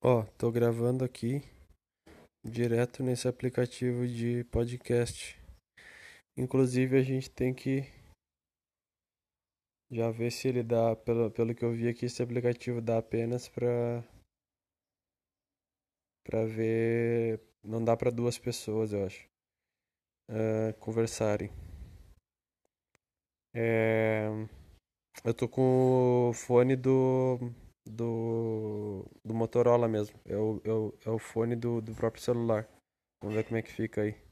Ó, tô gravando aqui direto nesse aplicativo de podcast. Inclusive a gente tem que já ver se ele dá, pelo, pelo que eu vi aqui, esse aplicativo dá apenas pra para ver, não dá para duas pessoas, eu acho, uh, conversarem. É, eu tô com o fone do do, do Motorola mesmo. É o, é o, é o fone do, do próprio celular. Vamos ver como é que fica aí.